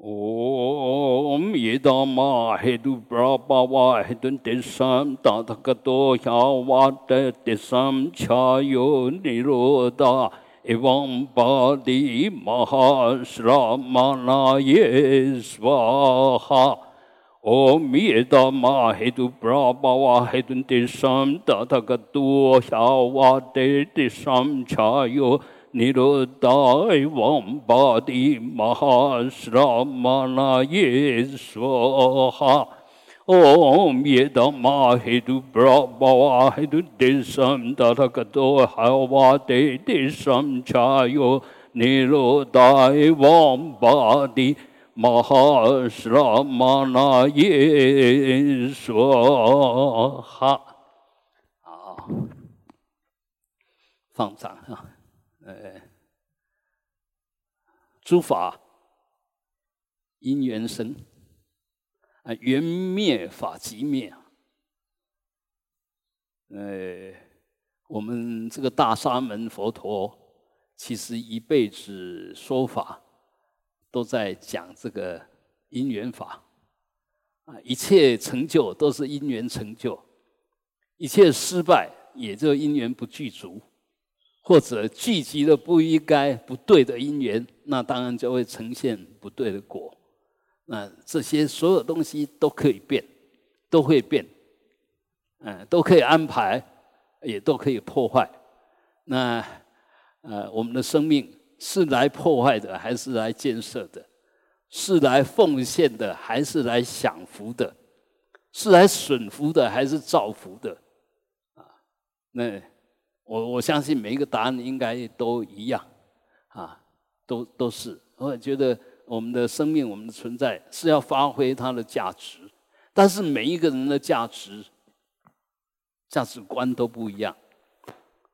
ॐ यदामाहेदुप्रापावाहितुं तिस्सां तातकतो ह्यावाट तिस्सां छायो निरोधा एवं पादि महाश्रामणाय स्वाहा ॐ यदामाहेदुप्रापावाहितुं तिस्सां तातकतो ह्यावाटे तिस्सां छायो Hedun Desam Tatakato Hyavata Desam Chayo निरोधाय वं पादि महाश्रमणाये स्वाहा ॐ यदमाहितु प्रवाहितु दिशं तथगतो हवाते दिशं छायो निरोधाय वं पादि महाश्रमणाये स्वाहा 好，放掌啊。 呃，诸法因缘生，啊，缘灭法即灭。呃，我们这个大沙门佛陀，其实一辈子说法都在讲这个因缘法，啊，一切成就都是因缘成就，一切失败也就因缘不具足。或者聚集了不应该、不对的因缘，那当然就会呈现不对的果。那这些所有东西都可以变，都会变，嗯，都可以安排，也都可以破坏。那呃，我们的生命是来破坏的，还是来建设的？是来奉献的，还是来享福的？是来损福的，还是造福的？啊，那。我我相信每一个答案应该都一样，啊，都都是。我觉得我们的生命，我们的存在是要发挥它的价值，但是每一个人的价值、价值观都不一样，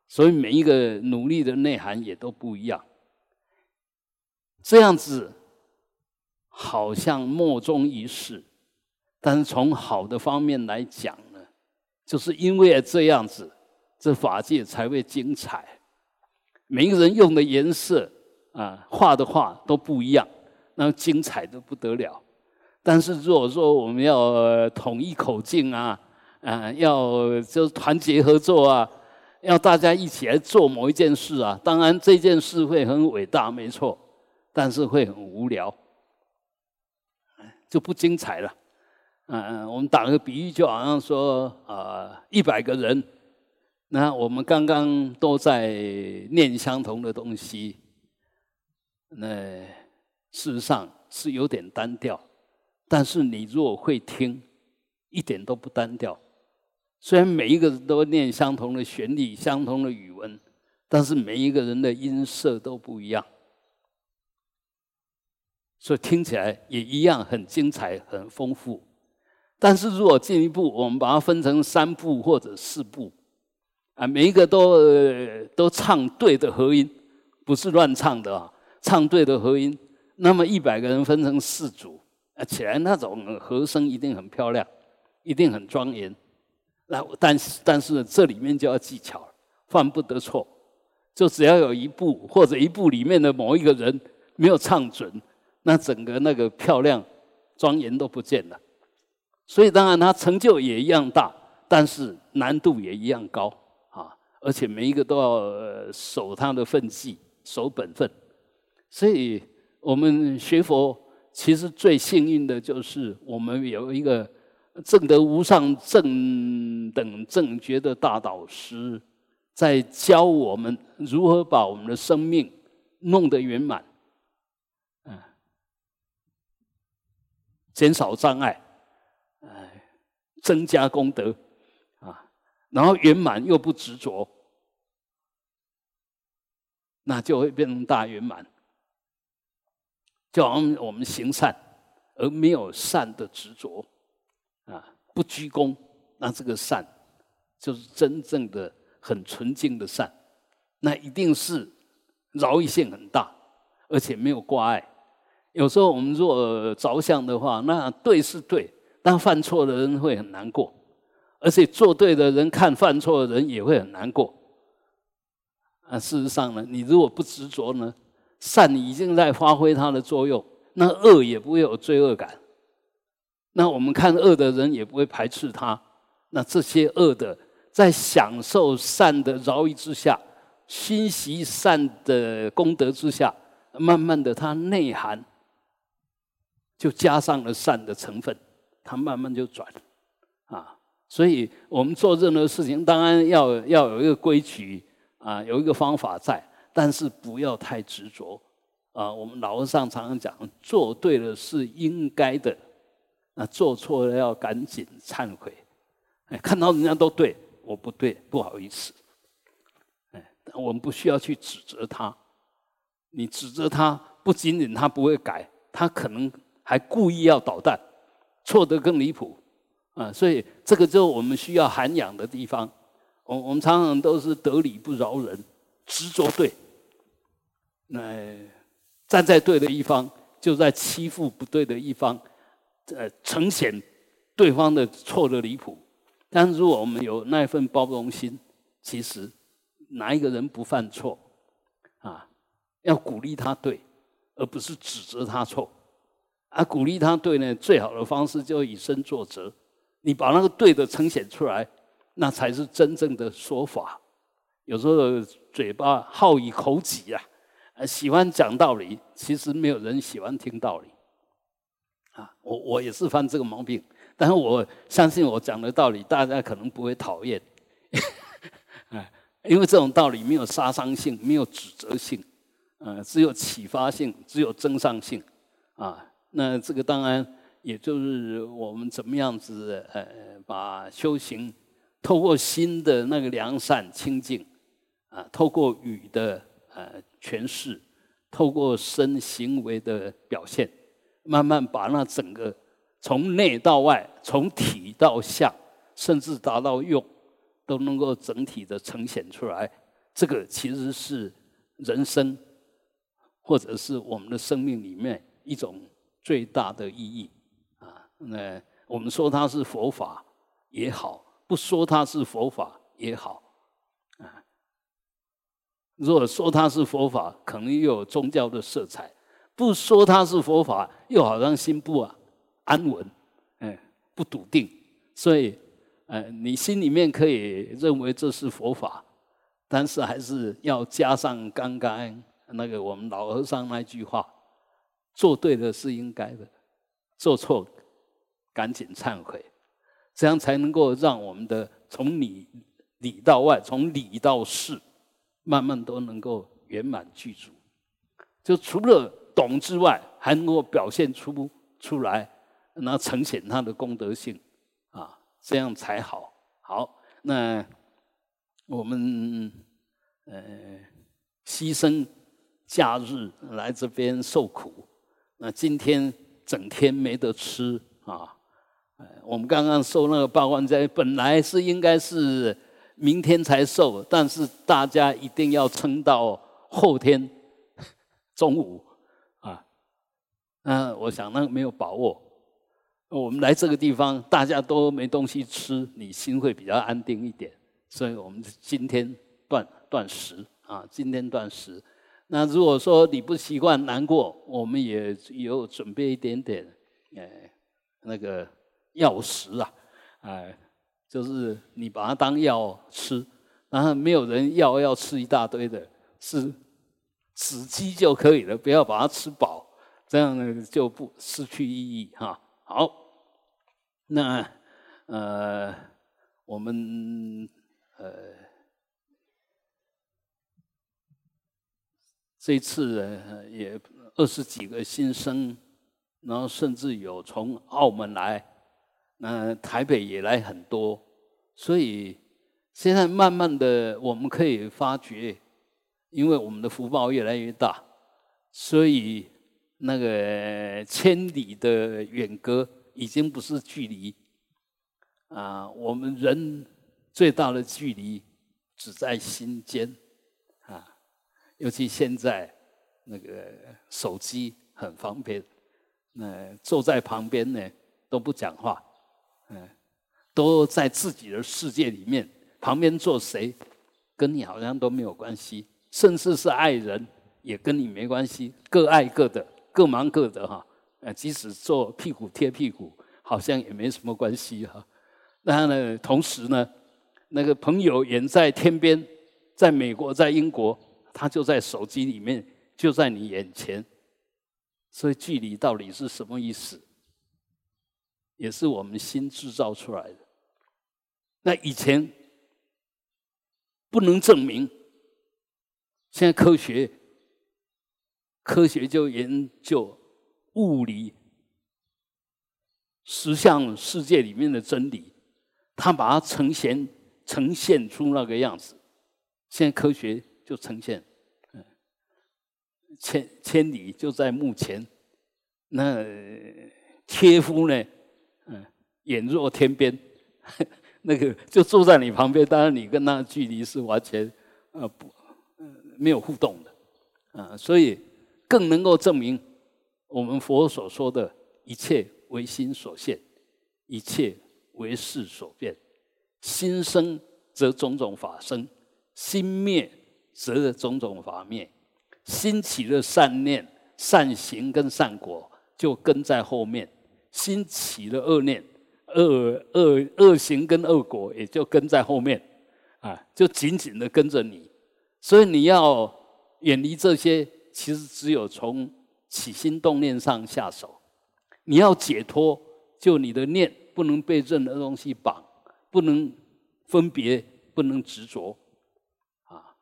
所以每一个努力的内涵也都不一样。这样子好像莫衷一是，但是从好的方面来讲呢，就是因为这样子。这法界才会精彩。每个人用的颜色啊，画的画都不一样，那精彩的不得了。但是如果说我们要统一口径啊，啊，要就是团结合作啊，要大家一起来做某一件事啊，当然这件事会很伟大，没错，但是会很无聊，就不精彩了。嗯，我们打个比喻，就好像说啊，一百个人。那我们刚刚都在念相同的东西，那事实上是有点单调。但是你如果会听，一点都不单调。虽然每一个人都念相同的旋律、相同的语文，但是每一个人的音色都不一样，所以听起来也一样很精彩、很丰富。但是如果进一步，我们把它分成三部或者四部。啊，每一个都都唱对的和音，不是乱唱的啊，唱对的和音。那么一百个人分成四组，啊，起来那种和声一定很漂亮，一定很庄严。那但是但是这里面就要技巧了，犯不得错。就只要有一步或者一步里面的某一个人没有唱准，那整个那个漂亮庄严都不见了。所以当然他成就也一样大，但是难度也一样高。而且每一个都要守他的分际，守本分。所以我们学佛，其实最幸运的就是我们有一个正德无上正等正觉的大导师，在教我们如何把我们的生命弄得圆满，嗯，减少障碍，哎，增加功德，啊，然后圆满又不执着。那就会变成大圆满，就好像我们行善而没有善的执着，啊，不居功，那这个善就是真正的很纯净的善，那一定是饶益性很大，而且没有挂碍。有时候我们若着相的话，那对是对，但犯错的人会很难过，而且做对的人看犯错的人也会很难过。啊，事实上呢，你如果不执着呢，善已经在发挥它的作用，那恶也不会有罪恶感。那我们看恶的人也不会排斥他。那这些恶的，在享受善的饶益之下，欣习善的功德之下，慢慢的，它内涵就加上了善的成分，它慢慢就转啊。所以我们做任何事情，当然要要有一个规矩啊，有一个方法在，但是不要太执着啊。我们老和尚常常讲，做对了是应该的，那做错了要赶紧忏悔。哎，看到人家都对，我不对，不好意思。哎，我们不需要去指责他。你指责他，不仅仅他不会改，他可能还故意要捣蛋，错得更离谱。啊，所以这个就是我们需要涵养的地方。我我们常常都是得理不饶人，执着对。那站在对的一方，就在欺负不对的一方，呃，呈现对方的错的离谱。但是如果我们有那份包容心，其实哪一个人不犯错啊？要鼓励他对，而不是指责他错。啊，鼓励他对呢，最好的方式就以身作则。你把那个对的呈现出来，那才是真正的说法。有时候嘴巴好以口己呀，喜欢讲道理，其实没有人喜欢听道理。啊，我我也是犯这个毛病。但是我相信我讲的道理，大家可能不会讨厌，哎，因为这种道理没有杀伤性，没有指责性，呃，只有启发性，只有增上性，啊，那这个当然也就是我们怎么样子，呃，把修行透过心的那个良善清净，啊，透过语的呃诠释，透过身行为的表现，慢慢把那整个。从内到外，从体到相，甚至达到用，都能够整体的呈现出来。这个其实是人生，或者是我们的生命里面一种最大的意义啊。那我们说它是佛法也好，不说它是佛法也好啊。如果说它是佛法，可能又有宗教的色彩；不说它是佛法，又好像心不啊。安稳，哎，不笃定，所以，呃，你心里面可以认为这是佛法，但是还是要加上刚刚那个我们老和尚那句话：做对的是应该的，做错赶紧忏悔，这样才能够让我们的从里里到外，从里到事，慢慢都能够圆满具足。就除了懂之外，还能够表现出出来。那呈现他的功德性啊，这样才好。好，那我们呃牺牲假日来这边受苦，那今天整天没得吃啊。我们刚刚受那个八关斋，本来是应该是明天才受，但是大家一定要撑到后天中午啊。那我想那没有把握。我们来这个地方，大家都没东西吃，你心会比较安定一点。所以我们今天断断食啊，今天断食。那如果说你不习惯难过，我们也有准备一点点，哎，那个药食啊，哎，就是你把它当药吃，然后没有人药要吃一大堆的，是死鸡就可以了，不要把它吃饱，这样呢就不失去意义哈。好。那呃，我们呃这次也二十几个新生，然后甚至有从澳门来，那台北也来很多，所以现在慢慢的我们可以发觉，因为我们的福报越来越大，所以那个千里的远隔。已经不是距离啊！我们人最大的距离只在心间啊！尤其现在那个手机很方便，那坐在旁边呢都不讲话，嗯，都在自己的世界里面，旁边坐谁跟你好像都没有关系，甚至是爱人也跟你没关系，各爱各的，各忙各的哈，呃，即使做屁股贴屁股，好像也没什么关系哈。然呢，同时呢，那个朋友远在天边，在美国，在英国，他就在手机里面，就在你眼前。所以距离到底是什么意思？也是我们新制造出来的。那以前不能证明，现在科学科学就研究物理实相世界里面的真理，他把它呈现呈现出那个样子。现在科学就呈现，千千里就在目前。那切夫呢？嗯，眼若天边。那个就坐在你旁边，当然你跟他距离是完全呃不没有互动的啊，所以更能够证明我们佛所说的一切为心所现，一切为事所变。心生则种种法生，心灭则种种法灭。心起了善念、善行跟善果，就跟在后面；心起了恶念。恶恶恶行跟恶果也就跟在后面，啊，就紧紧的跟着你。所以你要远离这些，其实只有从起心动念上下手。你要解脱，就你的念不能被任何东西绑，不能分别，不能执着。啊，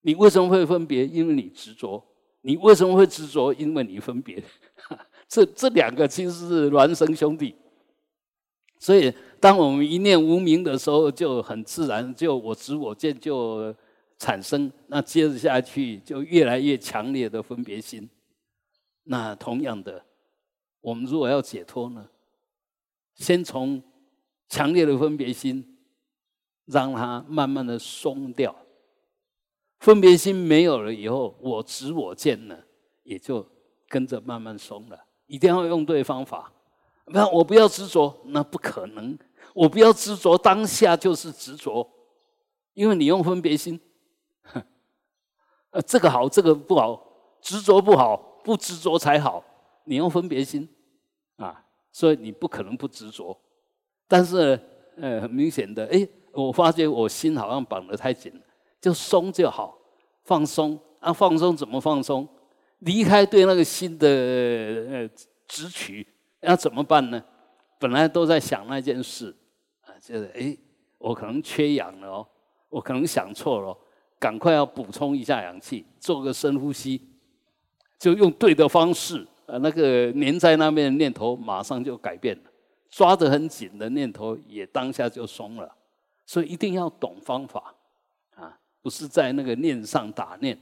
你为什么会分别？因为你执着。你为什么会执着？因为你分别。这这两个其实是孪生兄弟。所以，当我们一念无明的时候，就很自然，就我执我见就产生。那接着下去，就越来越强烈的分别心。那同样的，我们如果要解脱呢，先从强烈的分别心，让它慢慢的松掉。分别心没有了以后，我执我见呢，也就跟着慢慢松了。一定要用对方法。那我不要执着，那不可能。我不要执着，当下就是执着，因为你用分别心，呃，这个好，这个不好，执着不好，不执着才好。你用分别心啊，所以你不可能不执着。但是，呃，很明显的，哎，我发觉我心好像绑得太紧，就松就好，放松啊，放松怎么放松？离开对那个心的呃执取。要怎么办呢？本来都在想那件事，啊，就是哎，我可能缺氧了哦，我可能想错了，赶快要补充一下氧气，做个深呼吸，就用对的方式，呃，那个粘在那边的念头马上就改变了，抓得很紧的念头也当下就松了。所以一定要懂方法啊，不是在那个念上打念。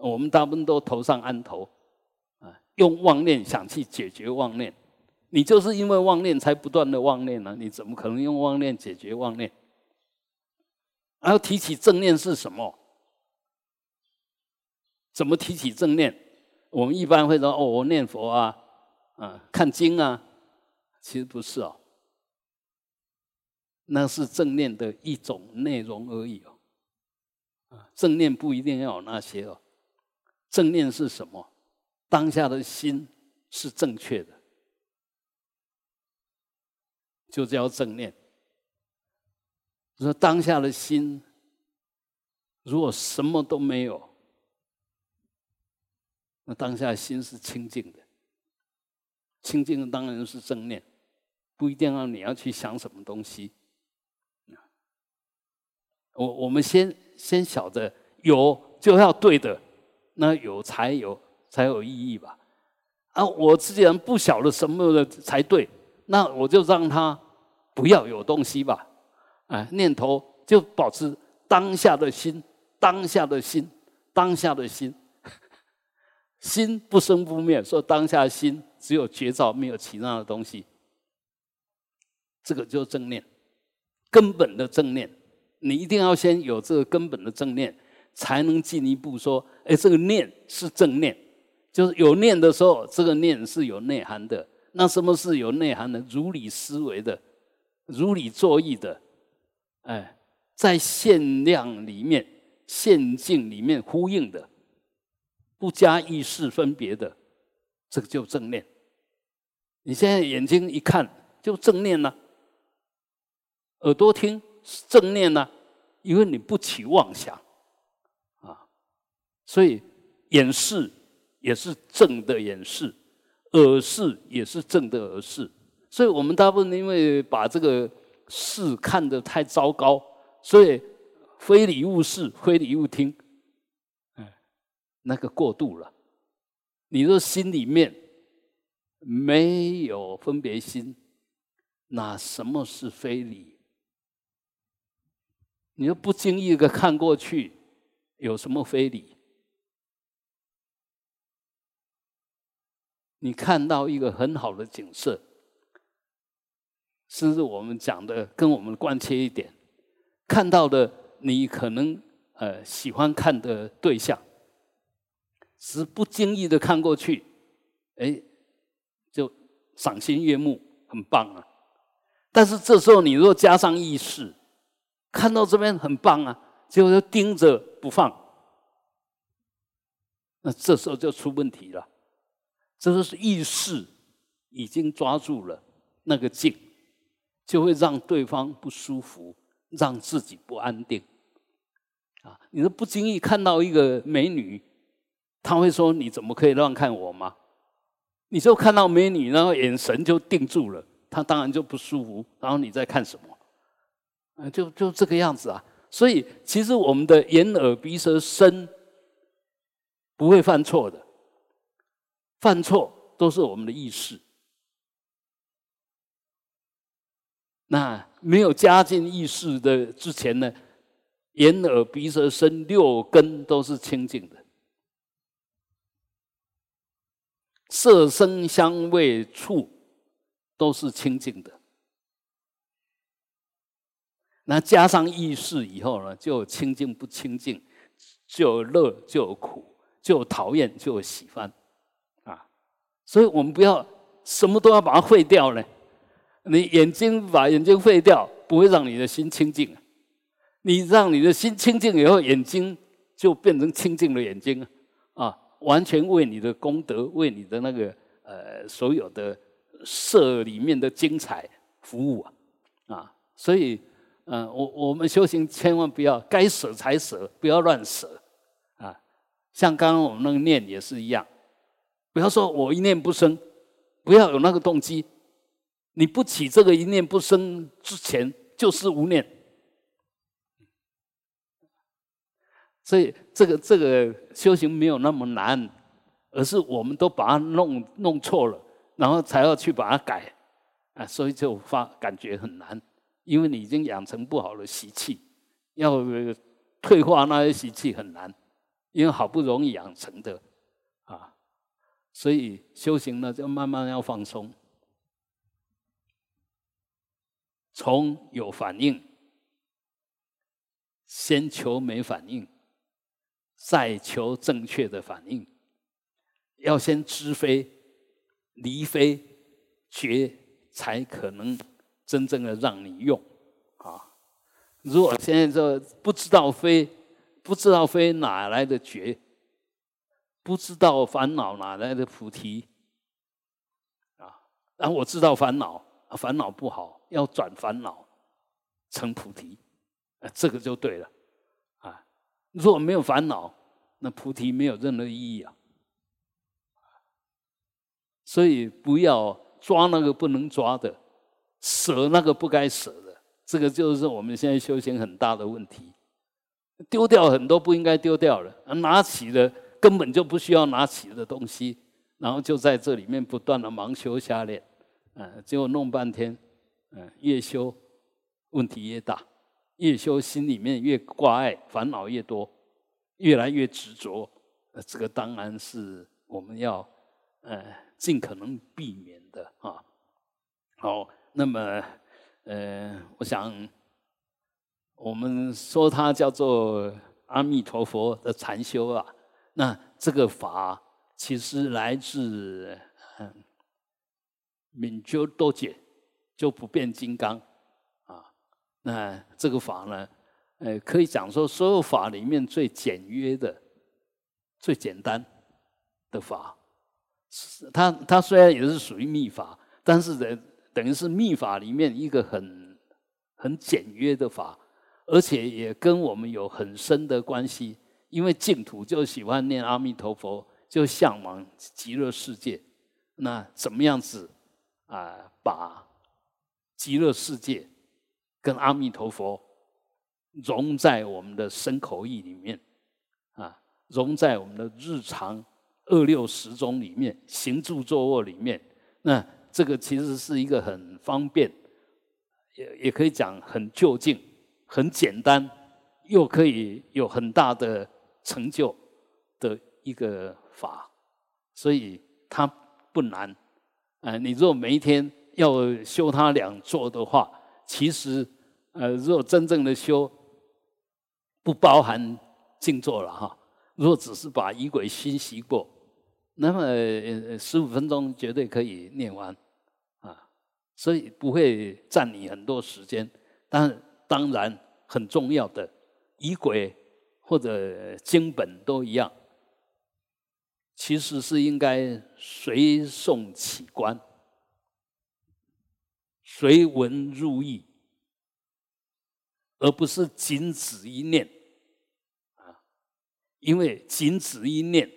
我们大部分都头上安头，啊，用妄念想去解决妄念。你就是因为妄念才不断的妄念呢？你怎么可能用妄念解决妄念？然后提起正念是什么？怎么提起正念？我们一般会说：“哦，我念佛啊，啊，看经啊。”其实不是哦，那是正念的一种内容而已哦。啊，正念不一定要有那些哦。正念是什么？当下的心是正确的。就叫正念。说当下的心，如果什么都没有，那当下心是清净的。清净的当然是正念，不一定要你要去想什么东西。我我们先先晓得有就要对的，那有才有才有意义吧？啊，我既然不晓得什么的才对。那我就让他不要有东西吧，哎，念头就保持当下的心，当下的心，当下的心，心不生不灭。说当下心只有觉照，没有其他的东西，这个就是正念，根本的正念。你一定要先有这个根本的正念，才能进一步说，哎，这个念是正念，就是有念的时候，这个念是有内涵的。那什么是有内涵的？如理思维的，如理作意的，哎，在限量里面、限境里面呼应的，不加意识分别的，这个就正念。你现在眼睛一看就正念了，耳朵听正念了，因为你不起妄想，所以眼视也是正的眼视，耳视也是正的耳视。所以我们大部分因为把这个视看得太糟糕，所以非礼勿视，非礼勿听，哎，那个过度了。你说心里面没有分别心，那什么是非礼？你说不经意的看过去，有什么非礼？你看到一个很好的景色。甚至我们讲的跟我们关切一点，看到的你可能呃喜欢看的对象，是不经意的看过去，哎，就赏心悦目，很棒啊。但是这时候你若加上意识，看到这边很棒啊，结果就盯着不放，那这时候就出问题了。这就是意识已经抓住了那个境。就会让对方不舒服，让自己不安定。啊，你说不经意看到一个美女，他会说：“你怎么可以乱看我吗？”你就看到美女，然后眼神就定住了，他当然就不舒服。然后你在看什么？啊，就就这个样子啊。所以其实我们的眼、耳、鼻、舌、身不会犯错的，犯错都是我们的意识。那没有加进意识的之前呢，眼耳鼻舌身六根都是清净的，色声香味触都是清净的。那加上意识以后呢，就清净不清净，就有乐就有苦，就有讨厌就有喜欢，所以我们不要什么都要把它废掉呢。你眼睛把眼睛废掉，不会让你的心清净。你让你的心清净以后，眼睛就变成清净的眼睛啊，完全为你的功德，为你的那个呃所有的色里面的精彩服务啊啊！所以，嗯，我我们修行千万不要该舍才舍，不要乱舍啊。像刚刚我们那个念也是一样，不要说我一念不生，不要有那个动机。你不起这个一念不生之前，就是无念。所以这个这个修行没有那么难，而是我们都把它弄弄错了，然后才要去把它改啊，所以就发感觉很难，因为你已经养成不好的习气，要退化那些习气很难，因为好不容易养成的，所以修行呢就慢慢要放松。从有反应，先求没反应，再求正确的反应。要先知非、离非、觉，才可能真正的让你用啊！如果现在这不知道非，不知道非哪来的觉？不知道烦恼哪来的菩提？啊！然后我知道烦恼。烦恼不好，要转烦恼成菩提，啊，这个就对了，啊，如果没有烦恼，那菩提没有任何意义啊。所以不要抓那个不能抓的，舍那个不该舍的，这个就是我们现在修行很大的问题。丢掉很多不应该丢掉的，拿起了根本就不需要拿起的东西，然后就在这里面不断的盲修瞎练。嗯，结果弄半天，嗯，越修问题越大，越修心里面越挂碍，烦恼越多，越来越执着。呃，这个当然是我们要呃尽可能避免的啊。好，那么呃，我想我们说它叫做阿弥陀佛的禅修啊，那这个法其实来自嗯。敏究多解，就不变金刚啊！那这个法呢？呃，可以讲说，所有法里面最简约的、最简单的法，它它虽然也是属于密法，但是等等于是密法里面一个很很简约的法，而且也跟我们有很深的关系。因为净土就喜欢念阿弥陀佛，就向往极乐世界。那怎么样子啊？把极乐世界跟阿弥陀佛融在我们的身口意里面啊，融在我们的日常二六时中里面，行住坐卧里面。那这个其实是一个很方便，也也可以讲很就近、很简单，又可以有很大的。成就的一个法，所以它不难。呃，你如果每一天要修它两座的话，其实呃，如果真正的修，不包含静坐了哈。如果只是把仪轨熏习过，那么十五分钟绝对可以念完啊，所以不会占你很多时间。但当然很重要的仪轨。或者经本都一样，其实是应该随诵起观，随文入意，而不是仅止一念啊。因为仅止一念，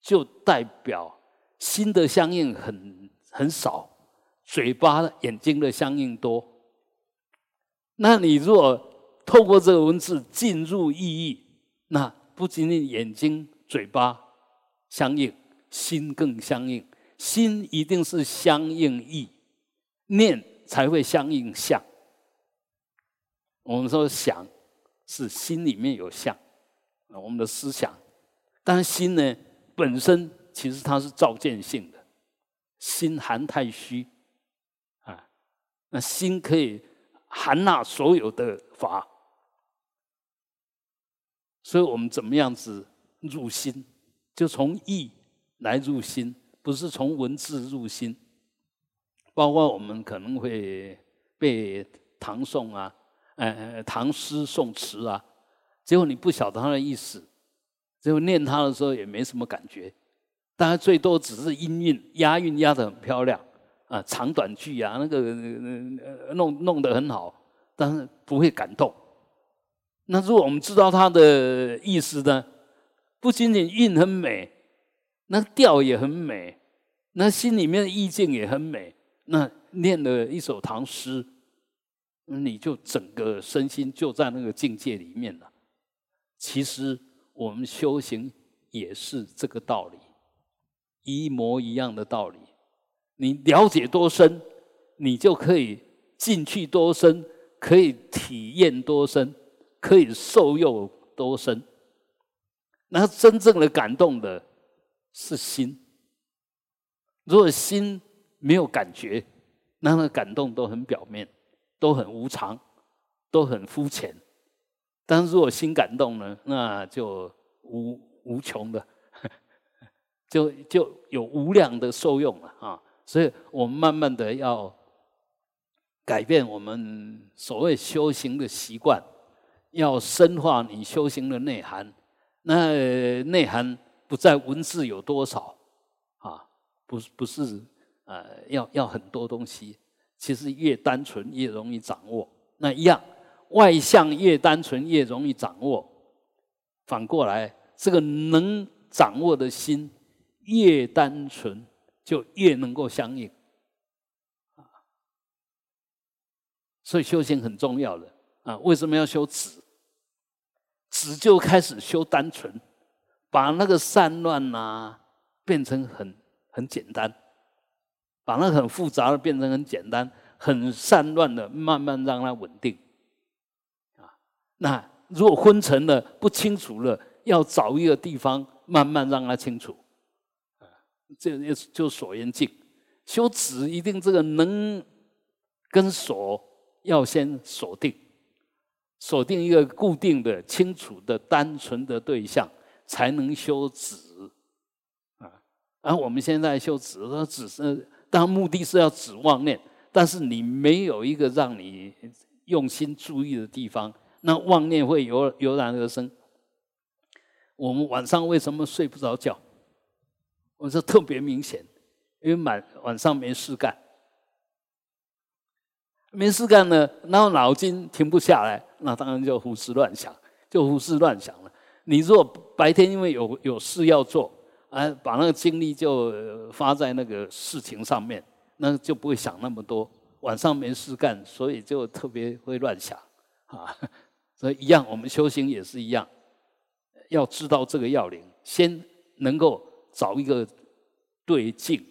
就代表心的相应很很少，嘴巴、眼睛的相应多。那你若透过这个文字进入意义，那不仅仅眼睛、嘴巴相应，心更相应。心一定是相应意，念才会相应相。我们说想是心里面有相，啊，我们的思想。但心呢，本身其实它是照见性的，心含太虚啊。那心可以含纳所有的法。所以我们怎么样子入心？就从意来入心，不是从文字入心。包括我们可能会背唐宋啊，呃，唐诗宋词啊，结果你不晓得它的意思，最后念它的时候也没什么感觉。当然最多只是音韵押韵押的很漂亮啊，长短句啊，那个弄弄得很好，但是不会感动。那如果我们知道它的意思呢？不仅仅韵很美，那调也很美，那心里面的意境也很美。那念了一首唐诗，你就整个身心就在那个境界里面了。其实我们修行也是这个道理，一模一样的道理。你了解多深，你就可以进去多深，可以体验多深。可以受用多深？那真正的感动的是心。如果心没有感觉，那那感动都很表面，都很无常，都很肤浅。但如果心感动呢，那就无无穷的，就就有无量的受用了啊！所以我们慢慢的要改变我们所谓修行的习惯。要深化你修行的内涵，那内涵不在文字有多少啊？不不是呃，要要很多东西。其实越单纯越容易掌握。那一样，外向越单纯越容易掌握。反过来，这个能掌握的心越单纯，就越能够相应。所以修行很重要的。啊，为什么要修止？止就开始修单纯，把那个散乱呐变成很很简单，把那很复杂的变成很简单，很散乱的慢慢让它稳定。啊，那如果昏沉了、不清楚了，要找一个地方慢慢让它清楚。啊，这就就锁严境，修止一定这个能跟锁要先锁定。锁定一个固定的、清楚的、单纯的对象，才能修止啊。而我们现在修止，说只是当目的是要指妄念，但是你没有一个让你用心注意的地方，那妄念会油油然而生。我们晚上为什么睡不着觉？我说特别明显，因为晚晚上没事干，没事干呢，然后脑筋停不下来，那当然就胡思乱想，就胡思乱想了。你如果白天因为有有事要做，啊，把那个精力就发在那个事情上面，那就不会想那么多。晚上没事干，所以就特别会乱想啊。所以一样，我们修行也是一样，要知道这个要领，先能够找一个对境，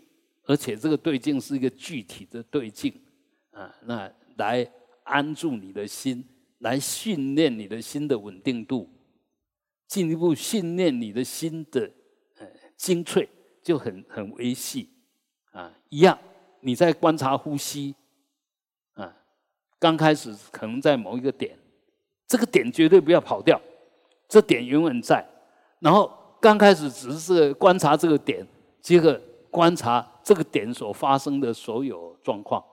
而且这个对境是一个具体的对境啊，那来安住你的心，来训练你的心的稳定度，进一步训练你的心的呃精粹，就很很微细啊。一样，你在观察呼吸啊，刚开始可能在某一个点。这个点绝对不要跑掉，这点永远在。然后刚开始只是观察这个点，接着观察这个点所发生的所有状况，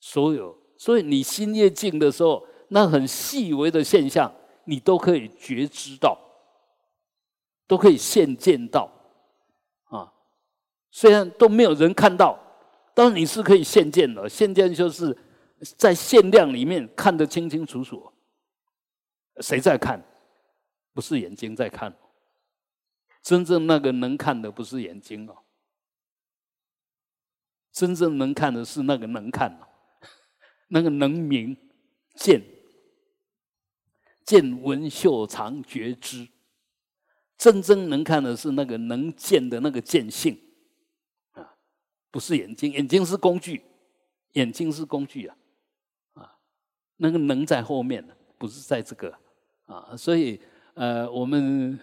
所有。所以你心越静的时候，那很细微的现象，你都可以觉知到，都可以现见到。啊，虽然都没有人看到，但你是可以现见的。现见就是在限量里面看得清清楚楚。谁在看？不是眼睛在看，真正那个能看的不是眼睛哦，真正能看的是那个能看哦，那个能明见见闻嗅尝觉知，真正能看的是那个能见的那个见性啊，不是眼睛，眼睛是工具，眼睛是工具啊，啊，那个能在后面呢，不是在这个。啊，所以呃，我们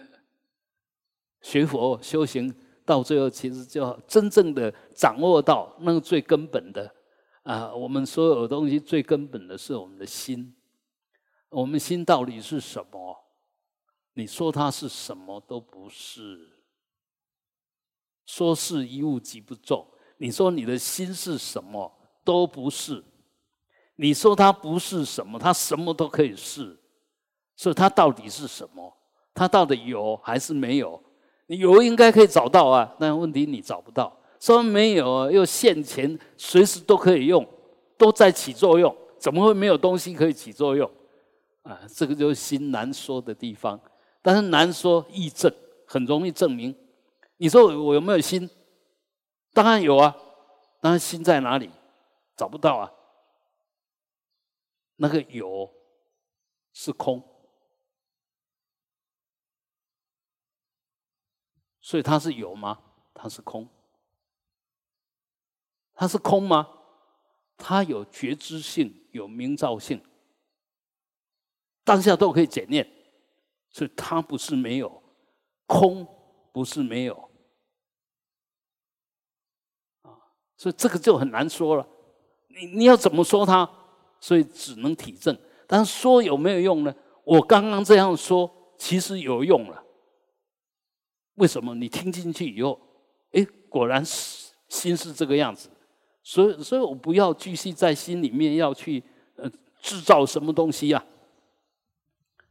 学佛修行到最后，其实就真正的掌握到那个最根本的啊，我们所有东西最根本的是我们的心。我们心到底是什么？你说它是什么都不是。说是一物即不重。你说你的心是什么都不是。你说它不是什么，它什么都可以是。所以它到底是什么？它到底有还是没有？你有应该可以找到啊，但问题你找不到。说没有又现前，随时都可以用，都在起作用，怎么会没有东西可以起作用？啊，这个就是心难说的地方。但是难说易证，很容易证明。你说我有没有心？当然有啊，当然心在哪里？找不到啊。那个有是空。所以它是有吗？它是空。它是空吗？它有觉知性，有明照性，当下都可以检验。所以它不是没有，空不是没有。啊，所以这个就很难说了。你你要怎么说它？所以只能体证。但是说有没有用呢？我刚刚这样说，其实有用了。为什么你听进去以后，哎，果然是心是这个样子，所以，所以我不要继续在心里面要去呃制造什么东西呀，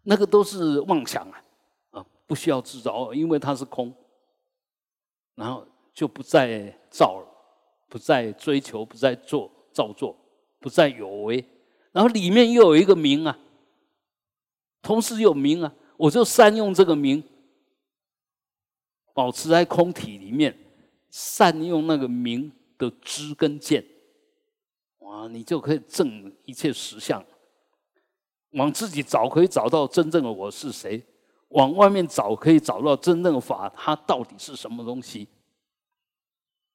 那个都是妄想啊，啊，不需要制造，因为它是空，然后就不再造了，不再追求，不再做造作，不再有为，然后里面又有一个名啊，同时有名啊，我就善用这个名。保持在空体里面，善用那个明的知跟见，哇，你就可以证一切实相。往自己找，可以找到真正的我是谁；往外面找，可以找到真正的法，它到底是什么东西。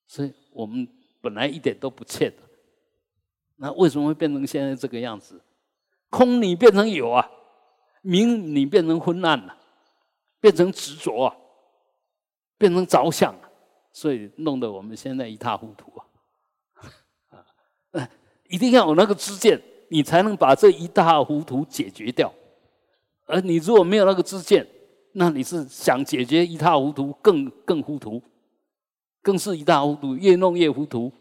所以我们本来一点都不欠的，那为什么会变成现在这个样子？空你变成有啊，明你变成昏暗了，变成执着啊。变成着相，所以弄得我们现在一塌糊涂啊！啊，一定要有那个知见，你才能把这一塌糊涂解决掉。而你如果没有那个知见，那你是想解决一塌糊涂，更更糊涂，更是一塌糊涂，越弄越糊涂。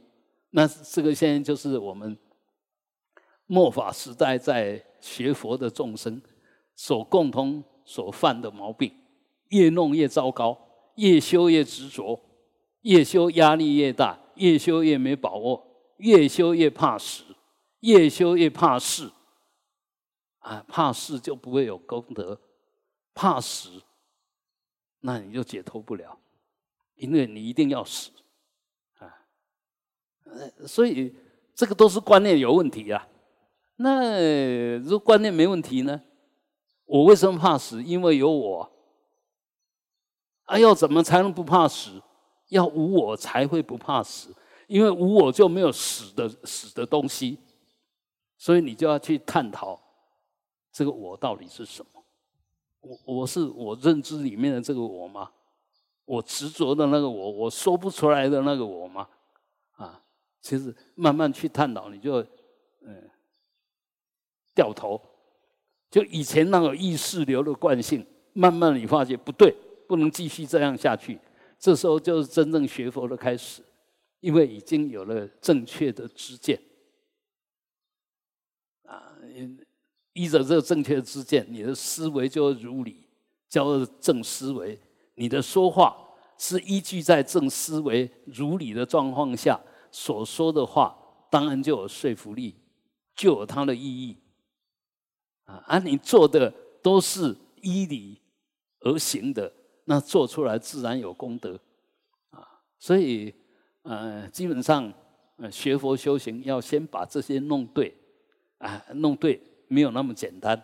那这个现在就是我们末法时代在学佛的众生所共同所犯的毛病，越弄越糟糕。越修越执着，越修压力越大，越修越没把握，越修越怕死，越修越怕事。啊，怕事就不会有功德，怕死，那你就解脱不了，因为你一定要死，啊，所以这个都是观念有问题啊。那如果观念没问题呢？我为什么怕死？因为有我。啊，要怎么才能不怕死？要无我才会不怕死，因为无我就没有死的死的东西，所以你就要去探讨这个我到底是什么？我我是我认知里面的这个我吗？我执着的那个我，我说不出来的那个我吗？啊，其实慢慢去探讨，你就嗯掉头，就以前那个意识流的惯性，慢慢你发觉不对。不能继续这样下去，这时候就是真正学佛的开始，因为已经有了正确的知见，啊，依着这个正确的知见，你的思维就如理，叫做正思维。你的说话是依据在正思维如理的状况下所说的话，当然就有说服力，就有它的意义。啊，而你做的都是依理而行的。那做出来自然有功德，啊，所以，呃，基本上，呃，学佛修行要先把这些弄对，啊，弄对没有那么简单，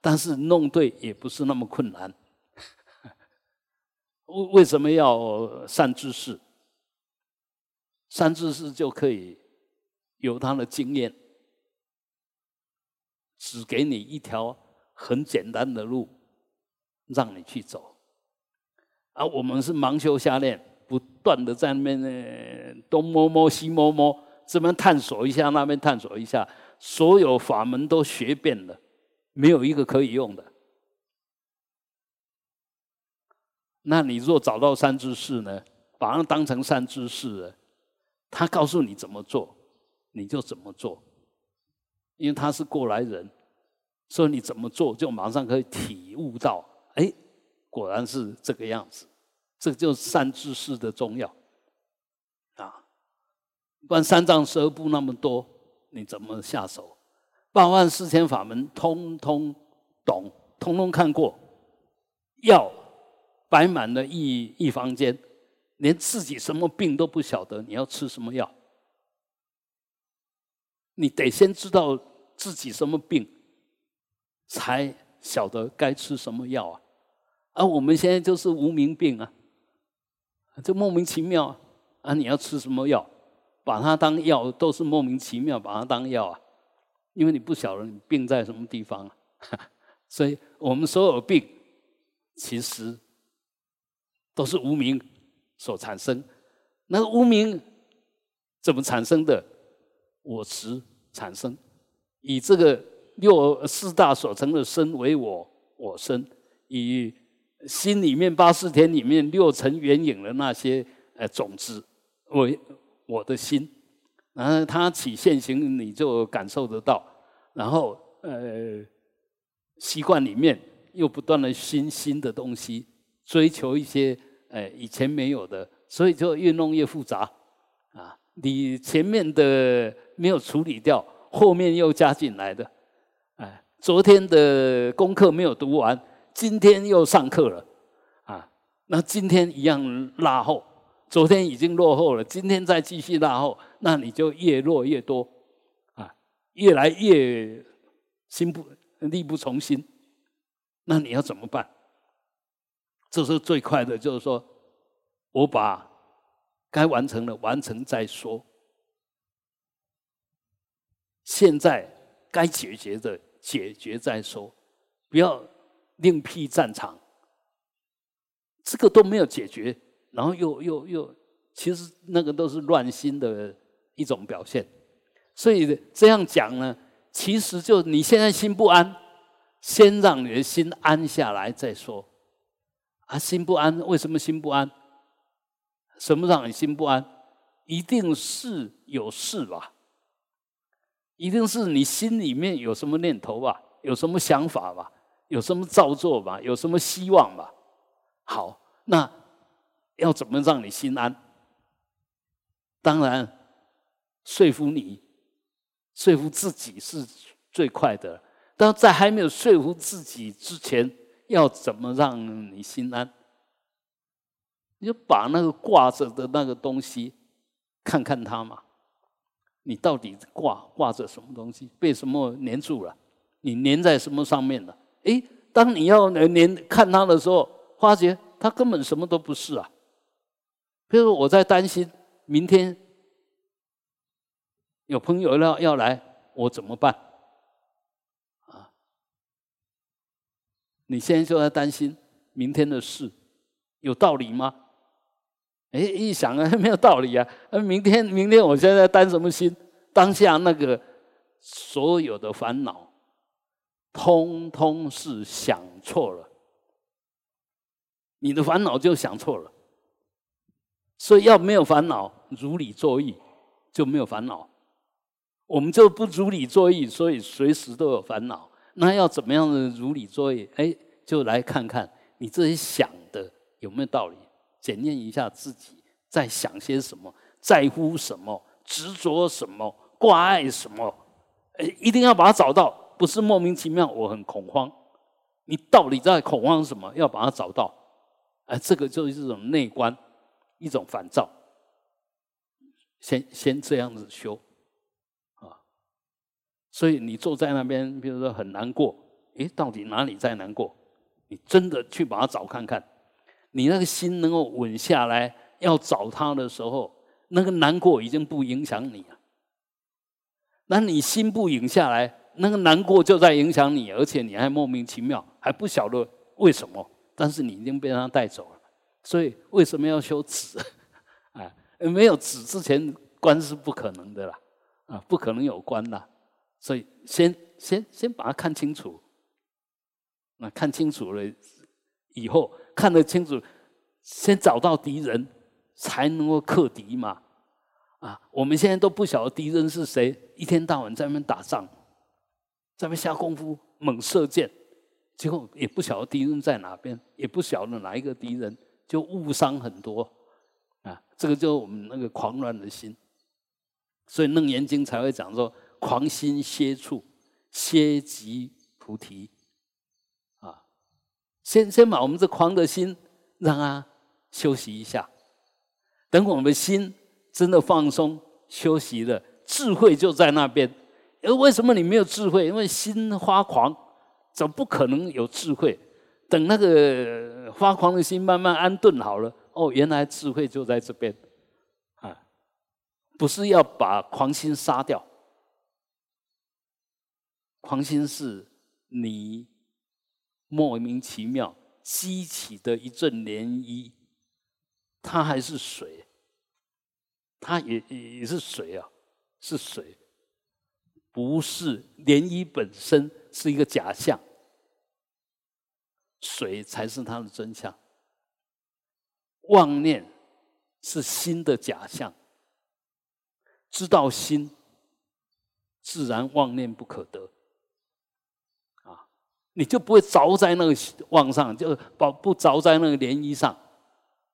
但是弄对也不是那么困难。为 为什么要善知识？善知识就可以有他的经验，只给你一条很简单的路，让你去走。啊，我们是盲修瞎练，不断的在那边呢东摸摸西摸摸，这边探索一下，那边探索一下，所有法门都学遍了，没有一个可以用的。那你若找到三知识呢，把它当成三知识，他告诉你怎么做，你就怎么做，因为他是过来人，所以你怎么做就马上可以体悟到，哎。果然是这个样子，这就是三知识的重要啊！不然三藏十二部那么多，你怎么下手？八万四千法门，通通懂，通通看过，药摆满了一一房间，连自己什么病都不晓得，你要吃什么药？你得先知道自己什么病，才晓得该吃什么药啊！而我们现在就是无名病啊，就莫名其妙啊！啊，你要吃什么药，把它当药，都是莫名其妙把它当药啊，因为你不晓得你病在什么地方啊。所以我们所有病其实都是无名所产生。那个无名怎么产生的？我执产生，以这个六四大所成的身为我我身，以。心里面八四田里面六尘缘影的那些呃种子为我的心，然后它起现行，你就感受得到。然后呃习惯里面又不断的新新的东西，追求一些呃以前没有的，所以就越弄越复杂啊！你前面的没有处理掉，后面又加进来的，哎，昨天的功课没有读完。今天又上课了，啊，那今天一样落后，昨天已经落后了，今天再继续落后，那你就越落越多，啊，越来越心不力不从心，那你要怎么办？这是最快的，就是说我把该完成的完成再说，现在该解决的解决再说，不要。另辟战场，这个都没有解决，然后又又又，其实那个都是乱心的一种表现。所以这样讲呢，其实就你现在心不安，先让你的心安下来再说。啊，心不安，为什么心不安？什么让你心不安？一定是有事吧？一定是你心里面有什么念头吧？有什么想法吧？有什么造作吧？有什么希望吧？好，那要怎么让你心安？当然说服你、说服自己是最快的。但在还没有说服自己之前，要怎么让你心安？你就把那个挂着的那个东西看看它嘛。你到底挂挂着什么东西？被什么粘住了？你粘在什么上面了？诶，当你要粘看它的时候，发觉它根本什么都不是啊。比如，我在担心明天有朋友要要来，我怎么办？啊，你现在就在担心明天的事，有道理吗？哎，一想啊，没有道理啊！那明天，明天我现在担什么心？当下那个所有的烦恼，通通是想错了。你的烦恼就想错了。所以要没有烦恼，如理作意就没有烦恼。我们就不如理作意，所以随时都有烦恼。那要怎么样的如理作意？哎，就来看看你这些想的有没有道理。检验一下自己在想些什么，在乎什么，执着什么，挂碍什么，哎，一定要把它找到，不是莫名其妙。我很恐慌，你到底在恐慌什么？要把它找到，哎，这个就是一种内观，一种烦躁。先先这样子修啊，所以你坐在那边，比如说很难过，诶，到底哪里在难过？你真的去把它找看看。你那个心能够稳下来，要找他的时候，那个难过已经不影响你了。那你心不稳下来，那个难过就在影响你，而且你还莫名其妙，还不晓得为什么。但是你已经被他带走了，所以为什么要修止？啊，没有止之前关是不可能的啦，啊，不可能有关的。所以先先先把它看清楚，那看清楚了以后。看得清楚，先找到敌人，才能够克敌嘛。啊，我们现在都不晓得敌人是谁，一天到晚在那边打仗，在那边下功夫猛射箭，结果也不晓得敌人在哪边，也不晓得哪一个敌人，就误伤很多。啊，这个就是我们那个狂乱的心。所以《楞严经》才会讲说：“狂心歇处，歇即菩提。”啊先先把我们这狂的心让它休息一下，等我们心真的放松休息了，智慧就在那边。而为什么你没有智慧？因为心发狂，怎么不可能有智慧？等那个发狂的心慢慢安顿好了，哦，原来智慧就在这边啊！不是要把狂心杀掉，狂心是你。莫名其妙激起的一阵涟漪，它还是水，它也也是水啊，是水，不是涟漪本身是一个假象，水才是它的真相。妄念是心的假象，知道心，自然妄念不可得。啊你就不会着在那个妄上，就不不着在那个涟漪上，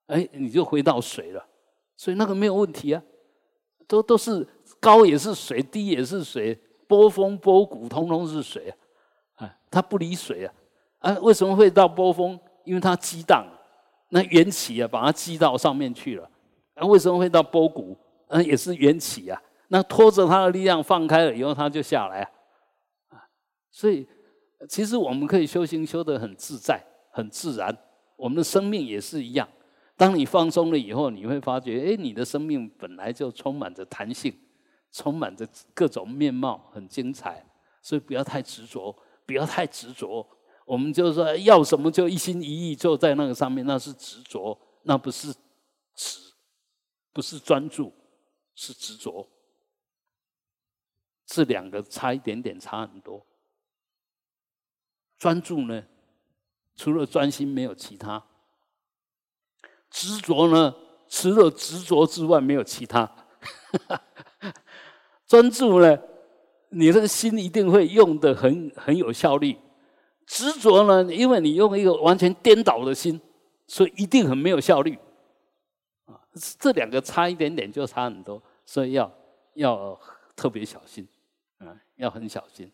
哎，你就回到水了。所以那个没有问题啊，都都是高也是水，低也是水，波峰波谷通通是水啊，哎，它不离水啊，啊，为什么会到波峰？因为它激荡，那缘起啊，把它激到上面去了。啊，为什么会到波谷？嗯，也是缘起啊，那拖着它的力量放开了以后，它就下来，啊，所以。其实我们可以修行修得很自在、很自然，我们的生命也是一样。当你放松了以后，你会发觉，哎，你的生命本来就充满着弹性，充满着各种面貌，很精彩。所以不要太执着，不要太执着。我们就是说要什么就一心一意就在那个上面，那是执着，那不是执，不是专注，是执着。这两个差一点点，差很多。专注呢，除了专心没有其他；执着呢，除了执着之外没有其他。专注呢，你的心一定会用的很很有效率；执着呢因为你用一个完全颠倒的心所以一定很没有效率。啊这两个差一点点就差很多所以要要特别小心啊要很小心。